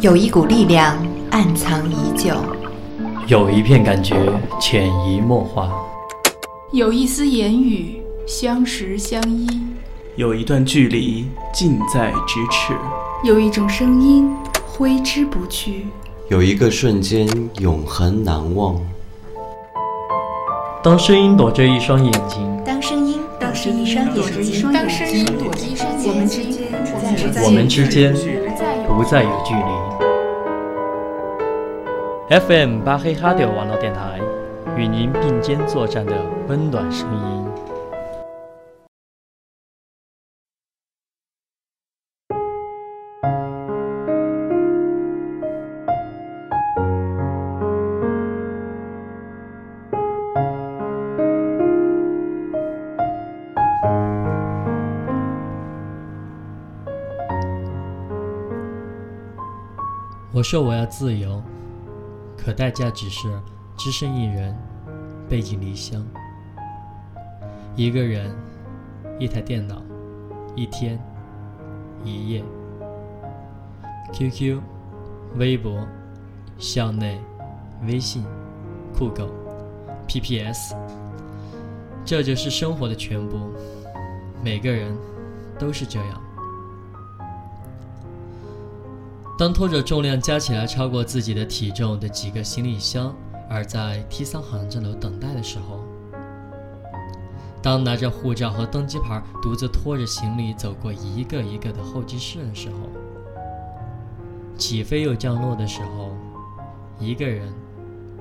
有一股力量暗藏已久，有一片感觉潜移默化，有一丝言语相识相依，有一段距离近在咫尺，有一种声音挥之不去，有一个瞬间永恒难忘。当声音躲着一双眼睛，当声音躲着一双眼睛，当声音躲着一双眼睛，我们之间我们之间不再有距离。FM 巴黑哈迪网络电台，与您并肩作战的温暖声音。说我要自由。可代价只是只身一人，背井离乡。一个人，一台电脑，一天，一夜。QQ、微博、校内、微信、酷狗、PPS，这就是生活的全部。每个人都是这样。当拖着重量加起来超过自己的体重的几个行李箱，而在 T 三航站楼等待的时候；当拿着护照和登机牌独自拖着行李走过一个一个的候机室的时候；起飞又降落的时候，一个人，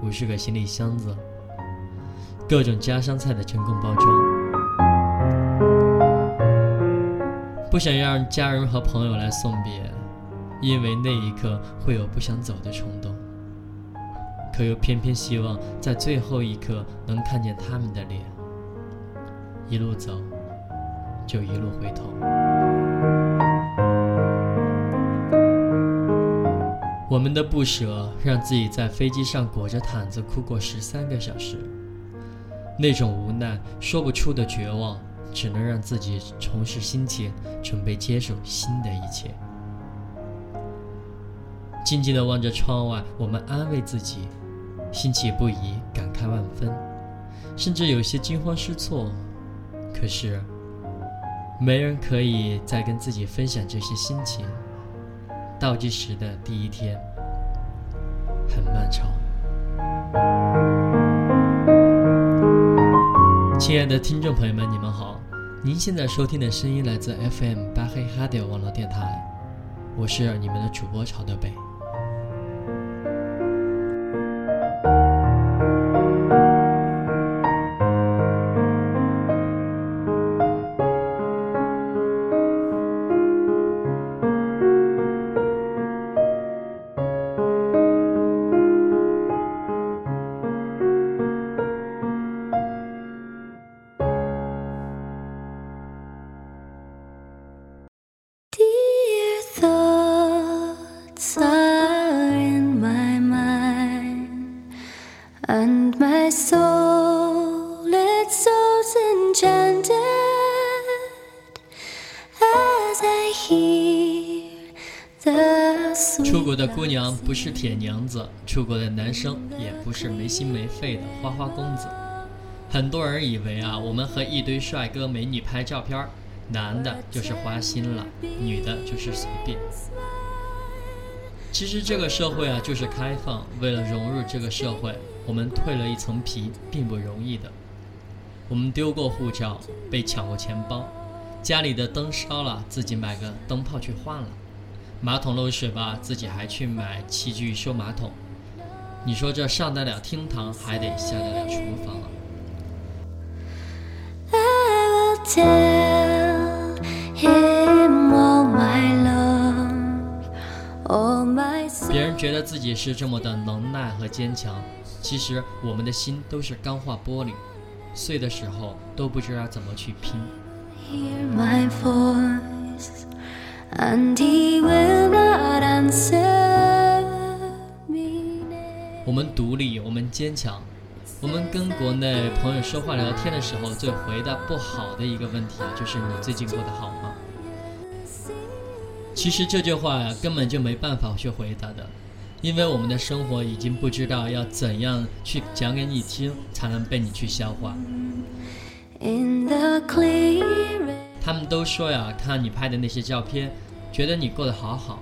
五十个行李箱子，各种家乡菜的真空包装，不想让家人和朋友来送别。因为那一刻会有不想走的冲动，可又偏偏希望在最后一刻能看见他们的脸。一路走，就一路回头。我们的不舍，让自己在飞机上裹着毯子哭过十三个小时。那种无奈，说不出的绝望，只能让自己重拾心情，准备接受新的一切。静静地望着窗外，我们安慰自己，欣喜不已，感慨万分，甚至有些惊慌失措。可是，没人可以再跟自己分享这些心情。倒计时的第一天很漫长。亲爱的听众朋友们，你们好，您现在收听的声音来自 FM 巴黑哈迪网络电台，我是你们的主播曹德北。不是铁娘子，出国的男生也不是没心没肺的花花公子。很多人以为啊，我们和一堆帅哥美女拍照片，男的就是花心了，女的就是随便。其实这个社会啊，就是开放。为了融入这个社会，我们蜕了一层皮，并不容易的。我们丢过护照，被抢过钱包，家里的灯烧了，自己买个灯泡去换了。马桶漏水吧，自己还去买器具修马桶。你说这上得了厅堂，还得下得了厨房啊！别人觉得自己是这么的能耐和坚强，其实我们的心都是钢化玻璃，碎的时候都不知道怎么去拼。我们独立，我们坚强。我们跟国内朋友说话聊天的时候，最回答不好的一个问题就是：你最近过得好吗？其实这句话呀，根本就没办法去回答的，因为我们的生活已经不知道要怎样去讲给你听，才能被你去消化。他们都说呀，看你拍的那些照片，觉得你过得好好，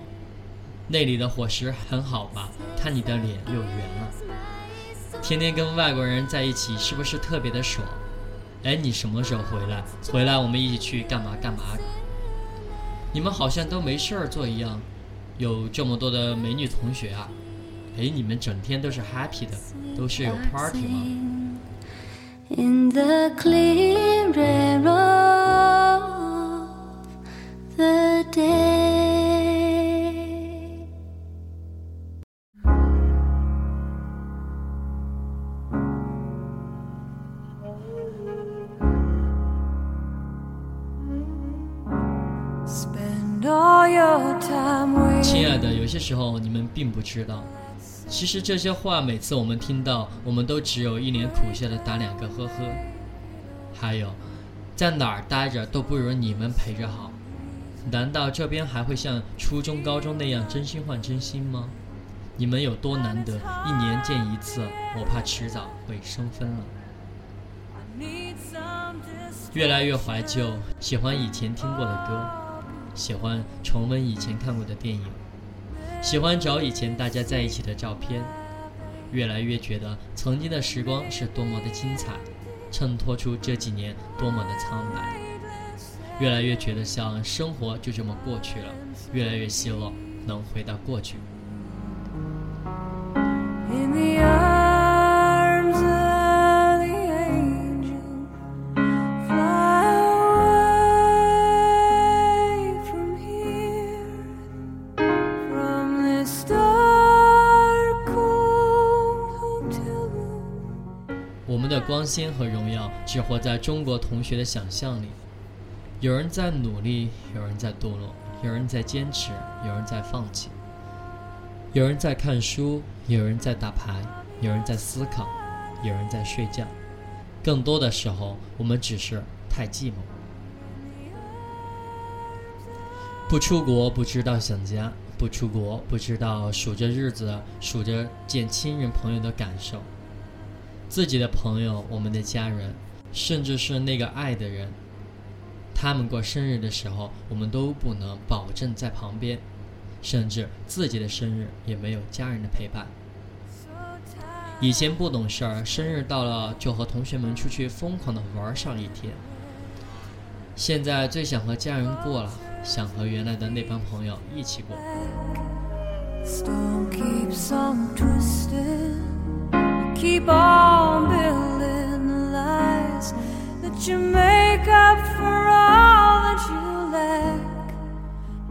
那里的伙食很好吧？看你的脸又圆了，天天跟外国人在一起，是不是特别的爽？哎，你什么时候回来？回来我们一起去干嘛干嘛？你们好像都没事儿做一样，有这么多的美女同学啊！哎，你们整天都是 happy 的，都是有 party 吗？候你们并不知道，其实这些话每次我们听到，我们都只有一脸苦笑的打两个呵呵。还有，在哪儿待着都不如你们陪着好。难道这边还会像初中、高中那样真心换真心吗？你们有多难得，一年见一次，我怕迟早会生分了。越来越怀旧，喜欢以前听过的歌。喜欢重温以前看过的电影，喜欢找以前大家在一起的照片，越来越觉得曾经的时光是多么的精彩，衬托出这几年多么的苍白。越来越觉得像生活就这么过去了，越来越希望能回到过去。鲜和荣耀只活在中国同学的想象里。有人在努力，有人在堕落，有人在坚持，有人在放弃。有人在看书，有人在打牌，有人在思考，有人在睡觉。更多的时候，我们只是太寂寞。不出国不知道想家，不出国不知道数着日子，数着见亲人朋友的感受。自己的朋友，我们的家人，甚至是那个爱的人，他们过生日的时候，我们都不能保证在旁边，甚至自己的生日也没有家人的陪伴。以前不懂事儿，生日到了就和同学们出去疯狂的玩上一天。现在最想和家人过了，想和原来的那帮朋友一起过。keep on you make up for all that you lack.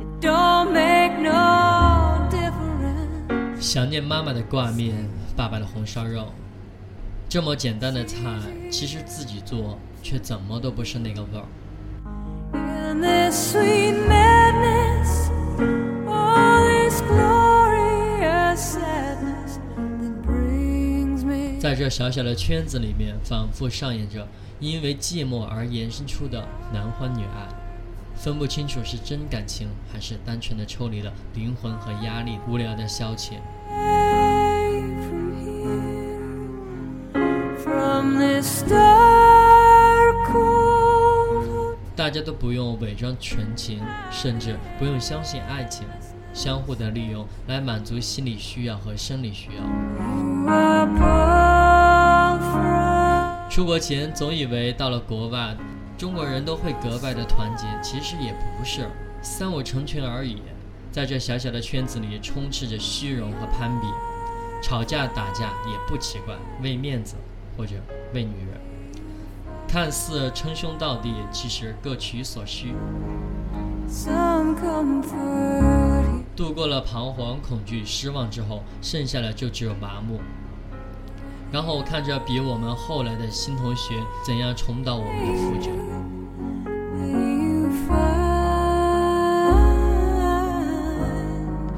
It don't make no difference. 想念妈妈的挂面，爸爸的红烧肉，这么简单的菜，其实自己做却怎么都不是那个味儿。In this sweet madness, all this glorious sadness. 在这小小的圈子里面，反复上演着因为寂寞而延伸出的男欢女爱，分不清楚是真感情还是单纯的抽离了灵魂和压力，无聊的消遣。大家都不用伪装纯情，甚至不用相信爱情。相互的利用来满足心理需要和生理需要。出国前总以为到了国外，中国人都会格外的团结，其实也不是，三五成群而已。在这小小的圈子里，充斥着虚荣和攀比，吵架打架也不奇怪，为面子或者为女人，看似称兄道弟，其实各取所需。度过了彷徨、恐惧、失望之后，剩下的就只有麻木。然后看着比我们后来的新同学怎样重蹈我们的覆辙。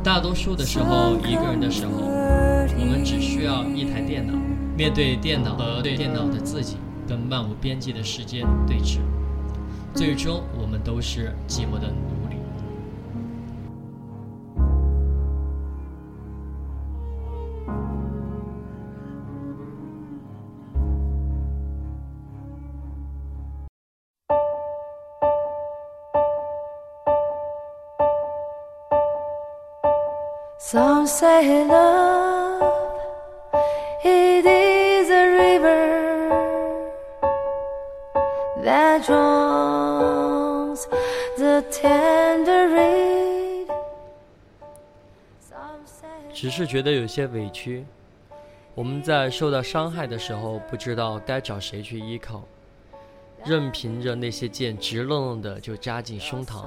大多数的时候，一个人的时候，我们只需要一台电脑，面对电脑和对电脑的自己，跟漫无边际的时间对峙。最终，我们都是寂寞的奴 Some say love it is a river that drowns the tender reed. 只是觉得有些委屈。我们在受到伤害的时候，不知道该找谁去依靠，任凭着那些剑直愣愣的就扎进胸膛，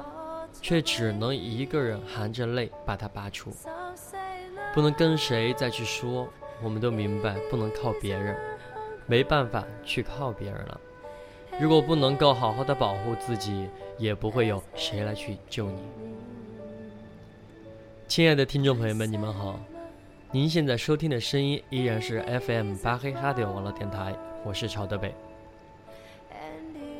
却只能一个人含着泪把它拔出。不能跟谁再去说，我们都明白不能靠别人，没办法去靠别人了。如果不能够好好的保护自己，也不会有谁来去救你。亲爱的听众朋友们，你们好，您现在收听的声音依然是 FM 巴黑哈迪网络电台，我是曹德北。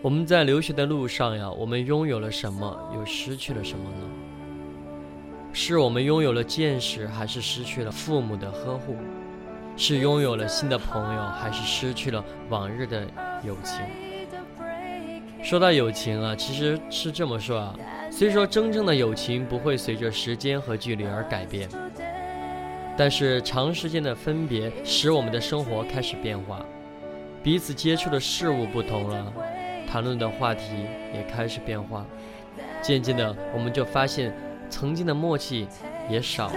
我们在留学的路上呀，我们拥有了什么，又失去了什么呢？是我们拥有了见识，还是失去了父母的呵护？是拥有了新的朋友，还是失去了往日的友情？说到友情啊，其实是这么说啊。虽说真正的友情不会随着时间和距离而改变，但是长时间的分别使我们的生活开始变化，彼此接触的事物不同了，谈论的话题也开始变化。渐渐的，我们就发现曾经的默契也少了。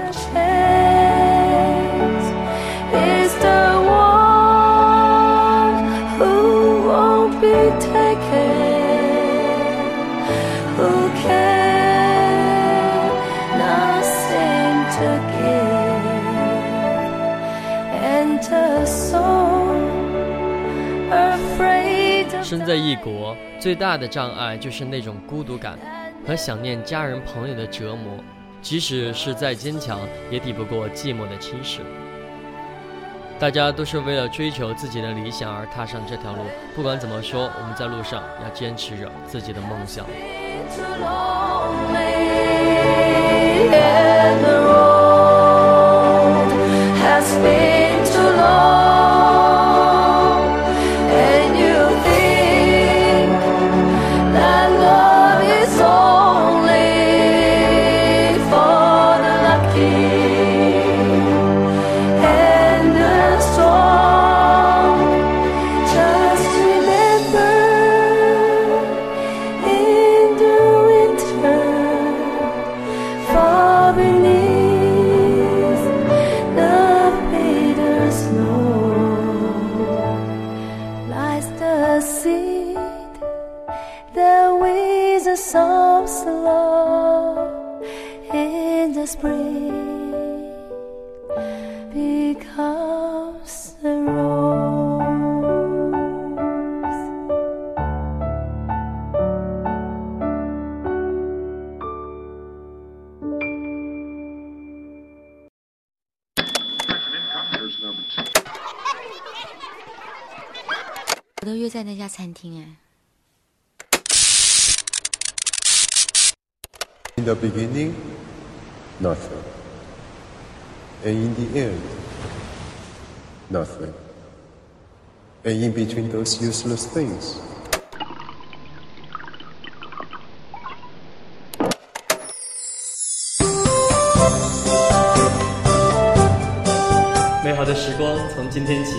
身在异国，最大的障碍就是那种孤独感和想念家人朋友的折磨。即使是再坚强，也抵不过寂寞的侵蚀。大家都是为了追求自己的理想而踏上这条路。不管怎么说，我们在路上要坚持着自己的梦想。在那家餐厅哎。In the beginning, nothing. And in the end, nothing. And in between those useless things, 美好的时光从今天起，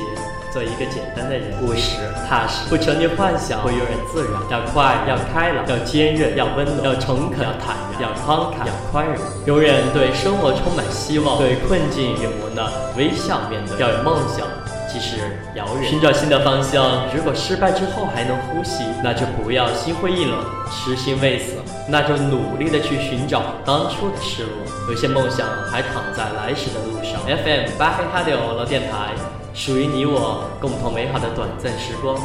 做一个简单的人，务实踏实，不沉溺幻想，会悠然自然。要快，要开朗，要坚韧，要温暖，要诚恳，要坦然，要慷慨，要宽容。永远对生活充满希望，对困境与磨难微笑面对。要有梦想，即使遥远，寻找新的方向。如果失败之后还能呼吸，那就不要心灰意冷，痴心未死，那就努力的去寻找当初的失落。有些梦想还躺在来时的路上。FM 巴黑哈迪网络电台，属于你我共同美好的短暂时光。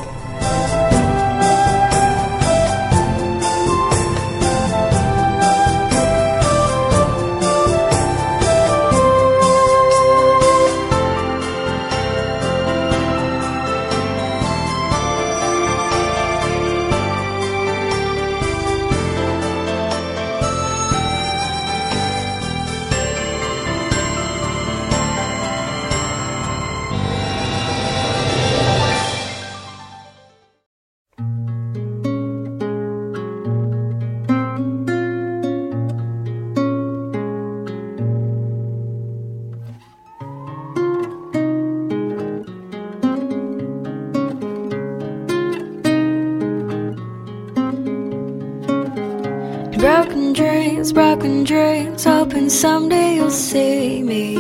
Hoping someday you'll see me.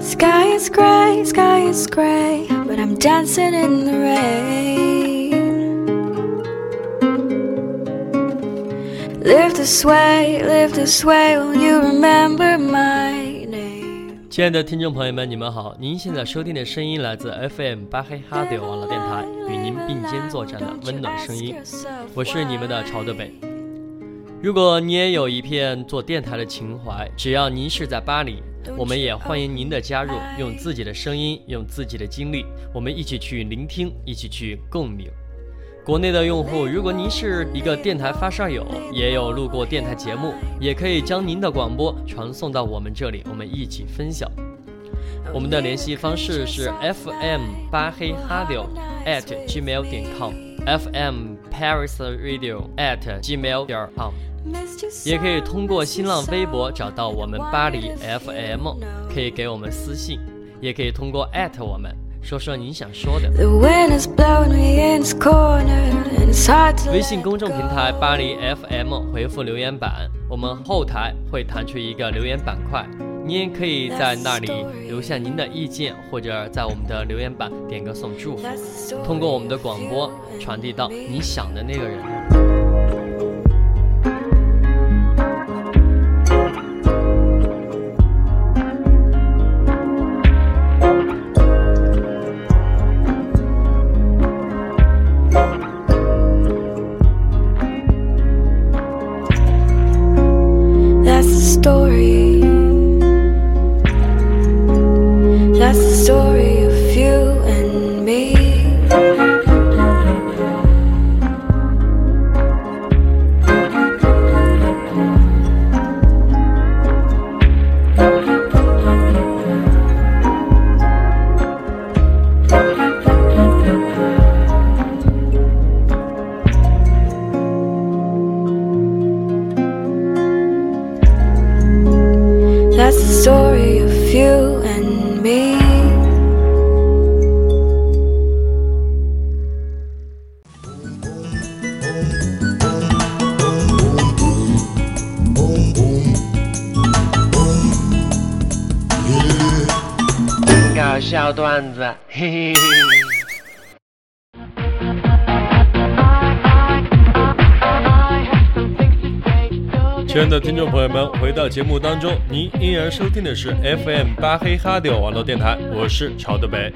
Sky is gray, sky is gray, but I'm dancing in the rain. Live this way, live this way, will you remember my name? 亲爱的听众朋友们，你们好！您现在收听的声音来自 FM 巴黑哈德网络电台，与您并肩作战的温暖声音，我是你们的朝德北。如果你也有一片做电台的情怀，只要您是在巴黎，我们也欢迎您的加入，用自己的声音，用自己的经历，我们一起去聆听，一起去共鸣。国内的用户，如果您是一个电台发烧友，也有录过电台节目，也可以将您的广播传送到我们这里，我们一起分享。我们的联系方式是 FM 巴黑哈迪 at gmail 点 com，FM Paris Radio at gmail 点 com，也可以通过新浪微博找到我们巴黎 FM，可以给我们私信，也可以通过艾特我们。说说您想说的。微信公众平台巴黎 FM 回复留言板，我们后台会弹出一个留言板块，您也可以在那里留下您的意见，或者在我们的留言板点个送祝福通过我们的广播传递到你想的那个人。到节目当中，您依然收听的是 FM 巴黑哈迪网络电台，我是朝德北。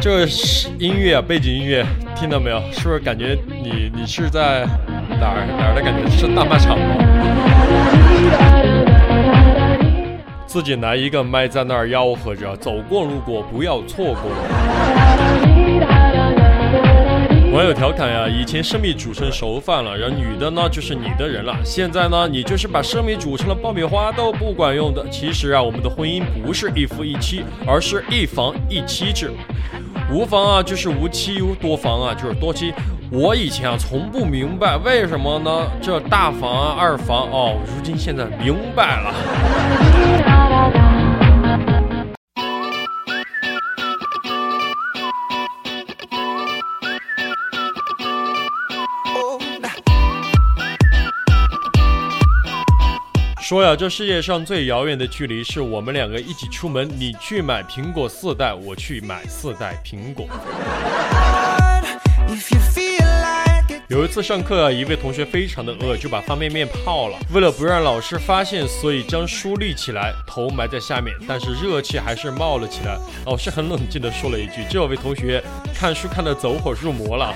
这是音乐啊，背景音乐，听到没有？是不是感觉你你是在哪儿哪儿的感觉？是大卖场吗？自己拿一个麦在那儿吆喝着，走过路过不要错过。网友调侃呀，以前生米煮成熟饭了，然后女的呢就是你的人了，现在呢你就是把生米煮成了爆米花都不管用的。其实啊，我们的婚姻不是一夫一妻，而是一房一妻制。无房啊就是无妻，多房啊就是多妻。我以前啊从不明白为什么呢？这大房啊二房哦，如今现在明白了。说呀，这世界上最遥远的距离是我们两个一起出门，你去买苹果四代，我去买四代苹果。有一次上课啊，一位同学非常的饿，就把方便面泡了。为了不让老师发现，所以将书立起来，头埋在下面，但是热气还是冒了起来。老师很冷静的说了一句：“这位同学看书看得走火入魔了。”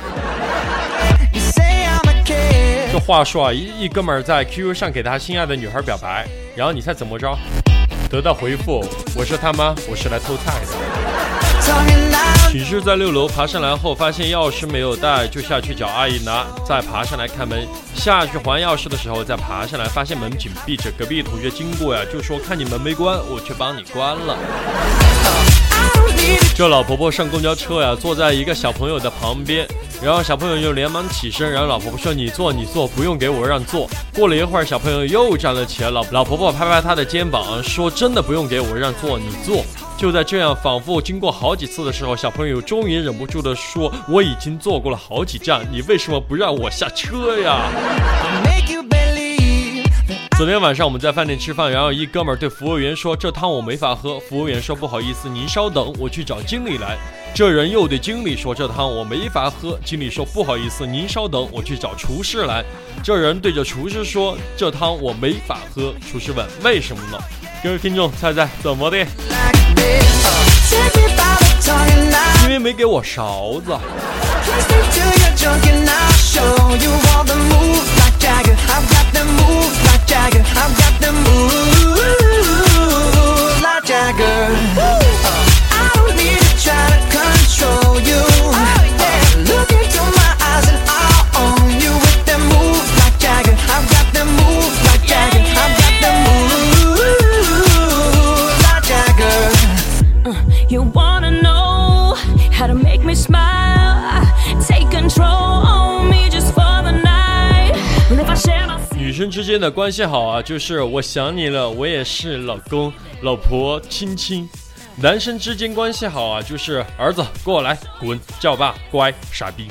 这话说啊，一一哥们儿在 QQ 上给他心爱的女孩表白，然后你猜怎么着？得到回复：我是他妈，我是来偷菜的。寝室在六楼，爬上来后发现钥匙没有带，就下去找阿姨拿，再爬上来开门。下去还钥匙的时候，再爬上来发现门紧闭着。隔壁同学经过呀，就说看你门没关，我去帮你关了。这老婆婆上公交车呀，坐在一个小朋友的旁边，然后小朋友就连忙起身，然后老婆婆说：“你坐，你坐，不用给我让座。”过了一会儿，小朋友又站了起来，老老婆婆拍拍他的肩膀，说：“真的不用给我让座，你坐。”就在这样反复经过好几次的时候，小朋友终于忍不住的说：“我已经坐过了好几站，你为什么不让我下车呀？”昨天晚上我们在饭店吃饭，然后一哥们儿对服务员说：“这汤我没法喝。”服务员说：“不好意思，您稍等，我去找经理来。”这人又对经理说：“这汤我没法喝。”经理说：“不好意思，您稍等，我去找厨师来。”这人对着厨师说：“这汤我没法喝。”厨师问：“为什么呢？”各位听众，猜猜怎么的？因为没给我勺子。Jagger. I've got them moves like Jagger. Uh, I don't need to try to control you. Oh, uh, look into my eyes and I own you with like Jagger. I got like Jagger. I got like Jagger. Uh, you wanna know how to make me smile? 生之间的关系好啊，就是我想你了，我也是老公、老婆、亲亲。男生之间关系好啊，就是儿子过来滚，叫爸乖，傻逼。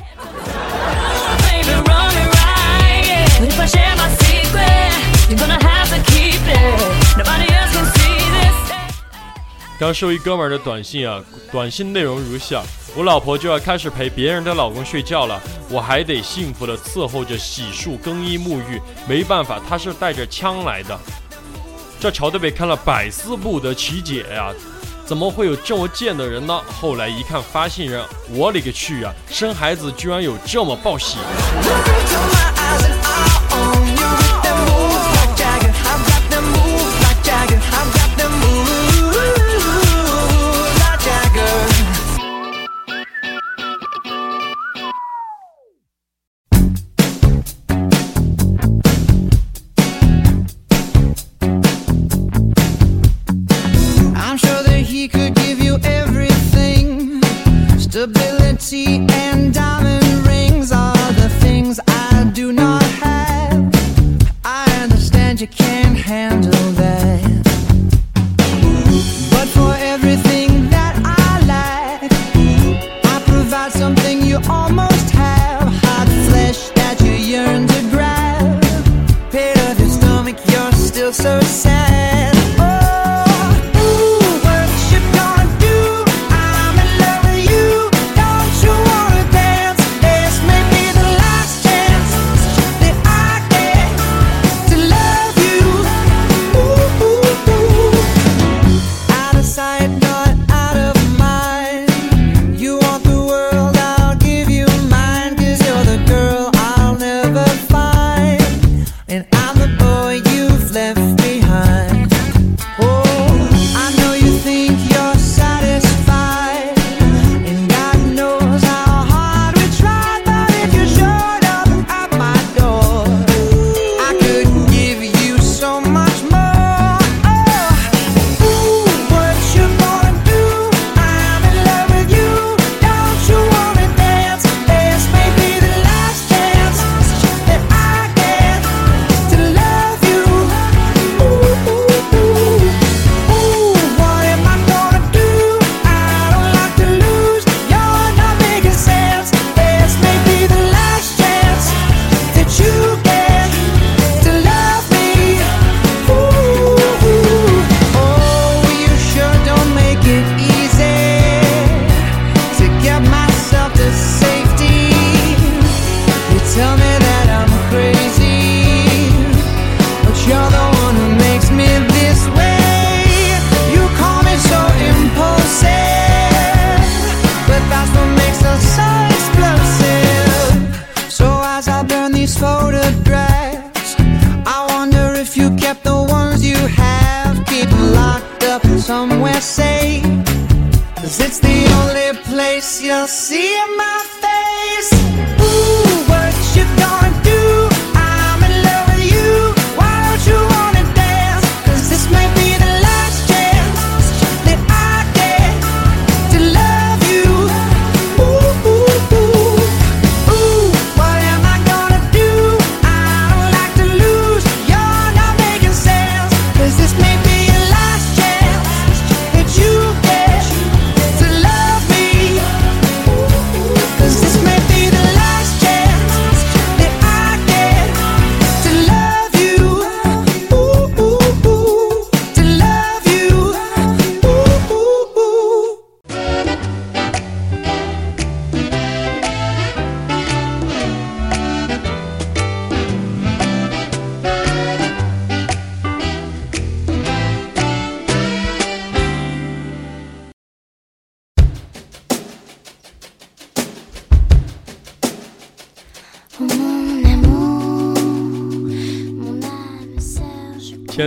刚收一哥们儿的短信啊，短信内容如下：我老婆就要开始陪别人的老公睡觉了，我还得幸福的伺候着洗漱、更衣、沐浴，没办法，他是带着枪来的。这朝的被看了百思不得其解呀，怎么会有这么贱的人呢？后来一看发信人，我勒个去啊！生孩子居然有这么报喜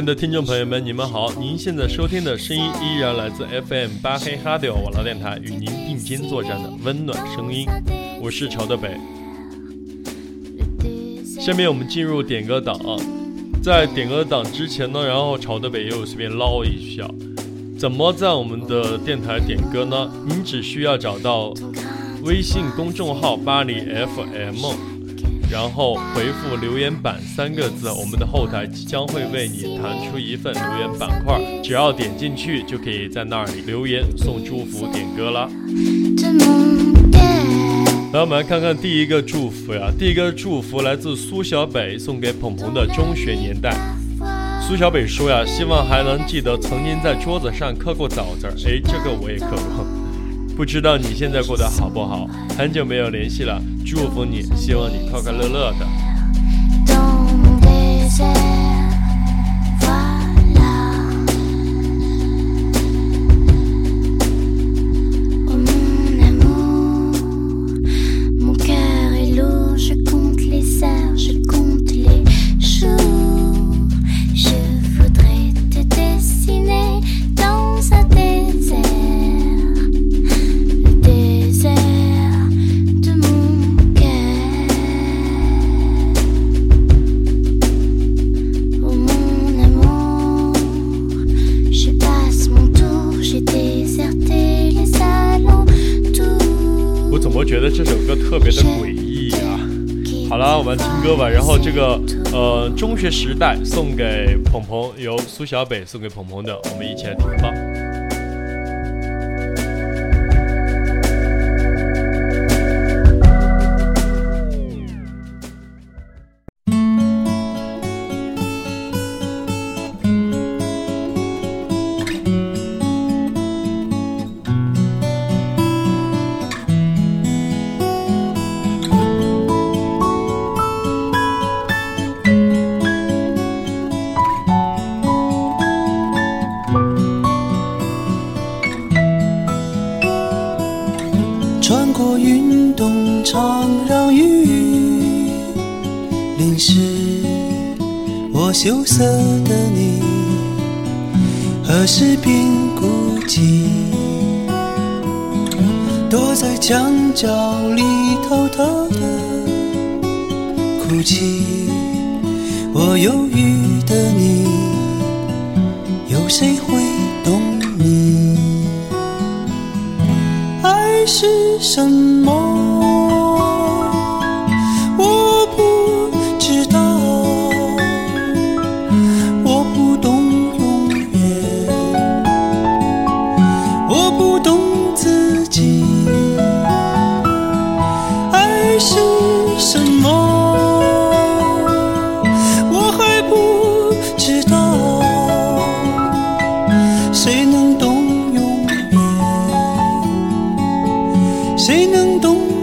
爱的听众朋友们，你们好！您现在收听的声音依然来自 FM 八黑哈迪网络电台，与您并肩作战的温暖声音，我是朝德北。下面我们进入点歌档，在点歌档之前呢，然后朝德北又随便唠一下，怎么在我们的电台点歌呢？您只需要找到微信公众号巴黎 FM。然后回复留言板三个字，我们的后台将会为你弹出一份留言板块，只要点进去就可以在那里留言送祝福点歌啦。来，我们来看看第一个祝福呀，第一个祝福来自苏小北送给鹏鹏的中学年代。苏小北说呀，希望还能记得曾经在桌子上刻过枣字儿，哎，这个我也刻过。不知道你现在过得好不好？很久没有联系了。祝福你，希望你快快乐乐的。中学时代送给鹏鹏，由苏小北送给鹏鹏的，我们一起来听吧。角里偷偷的哭泣。我犹豫谁能懂？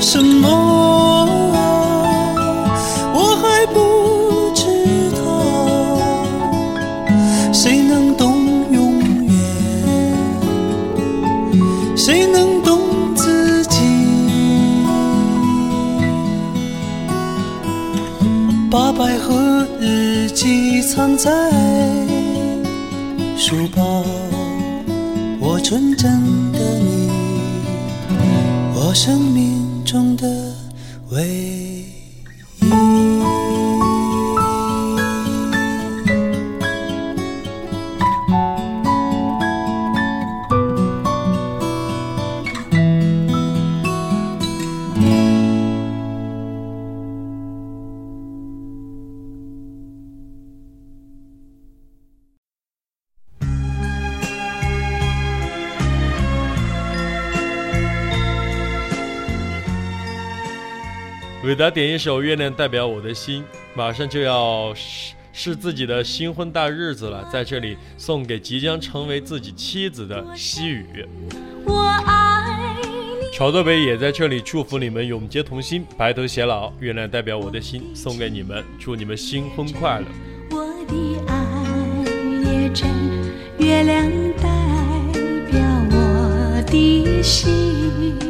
是什么？我还不知道谁能懂永远？谁能懂自己？把百合日记藏在书包我纯真我生命中的唯一。为大家点一首《月亮代表我的心》，马上就要是是自己的新婚大日子了，在这里送给即将成为自己妻子的西雨。我爱你。潮豆北也在这里祝福你们永结同心，白头偕老。月亮代表我的心，送给你们，祝你们新婚快乐。我的爱也真，月亮代表我的心。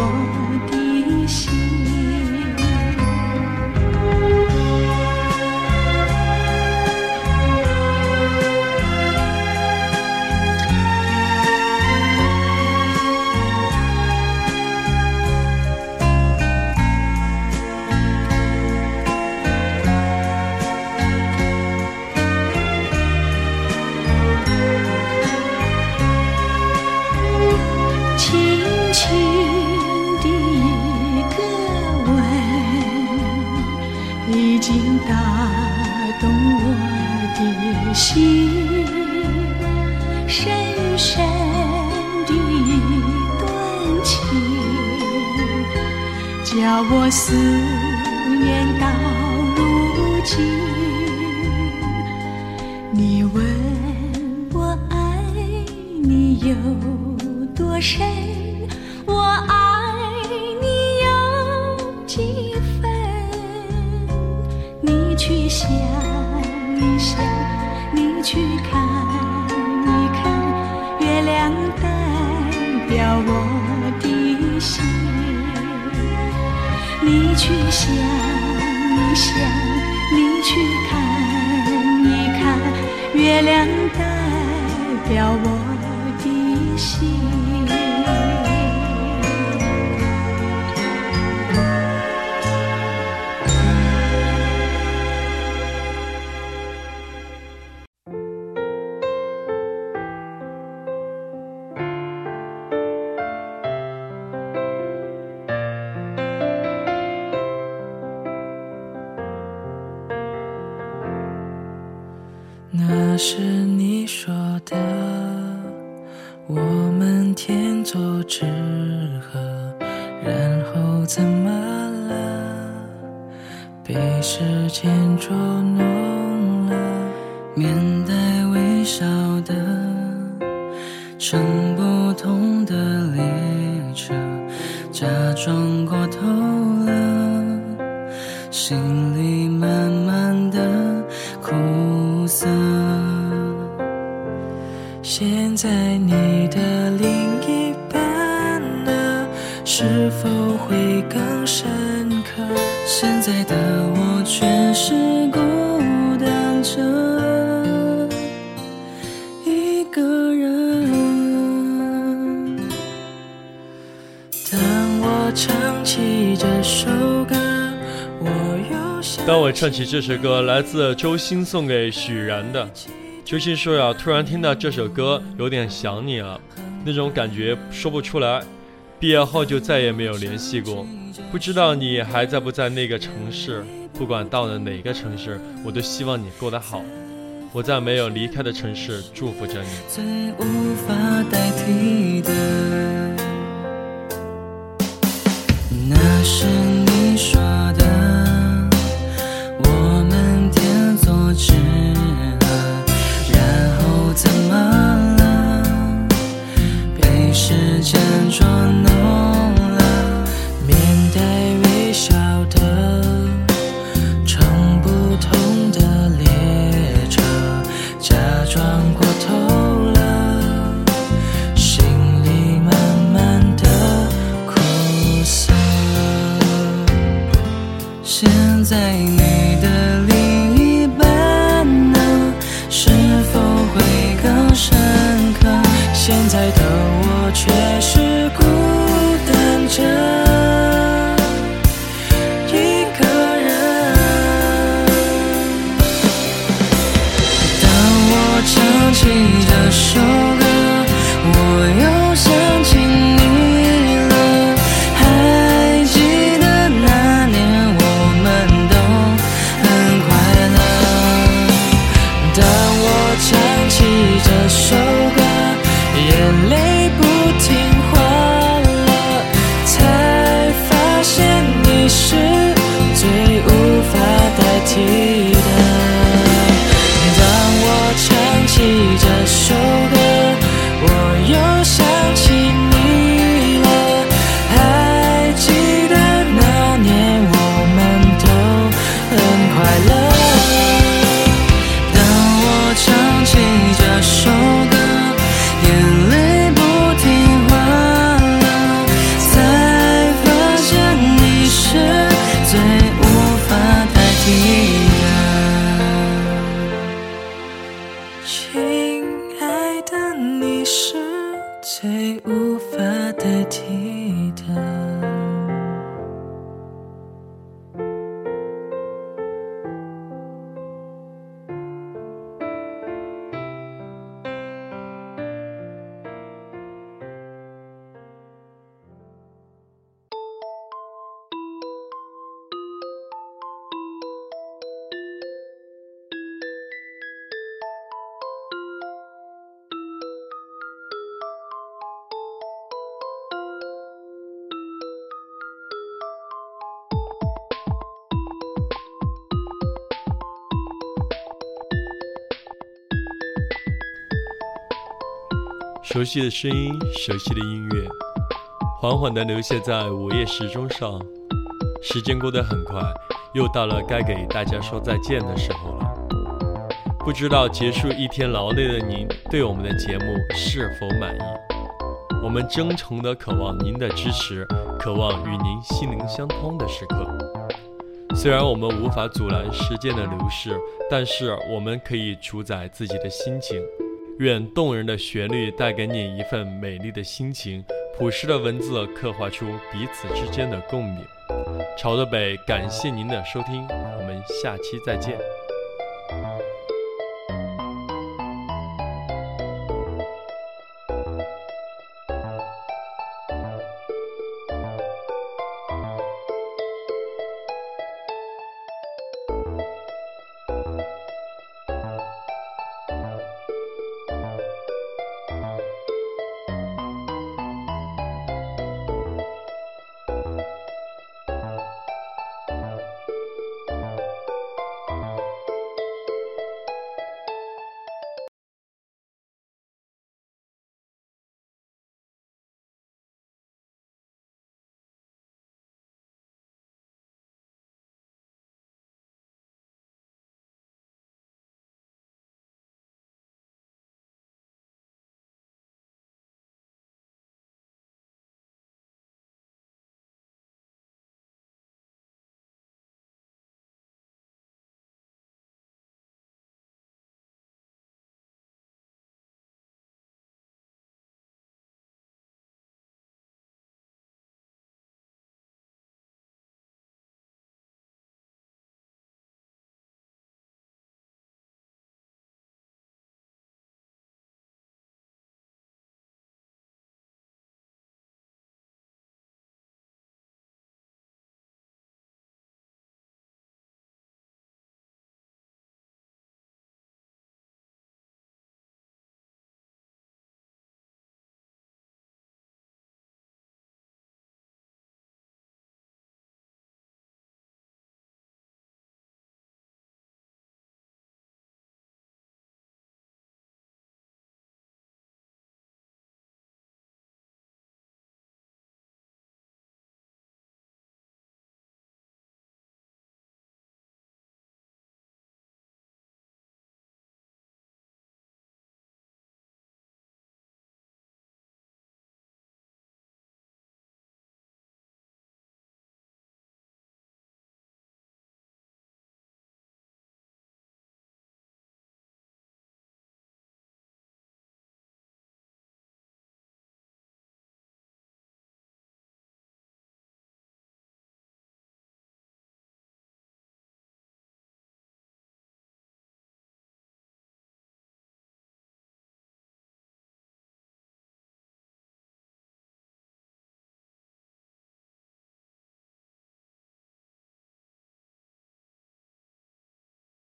我。月亮代表我的心。当我唱起这首歌，来自周星送给许然的。周星说呀，突然听到这首歌，有点想你了，那种感觉说不出来。毕业后就再也没有联系过，不知道你还在不在那个城市。不管到了哪个城市，我都希望你过得好。我在没有离开的城市祝福着你。最无法代替的，那是你说的，熟悉的声音，熟悉的音乐，缓缓地流泻在午夜时钟上。时间过得很快，又到了该给大家说再见的时候了。不知道结束一天劳累的您，对我们的节目是否满意？我们真诚地渴望您的支持，渴望与您心灵相通的时刻。虽然我们无法阻拦时间的流逝，但是我们可以主宰自己的心情。愿动人的旋律带给你一份美丽的心情，朴实的文字刻画出彼此之间的共鸣。朝的北，感谢您的收听，我们下期再见。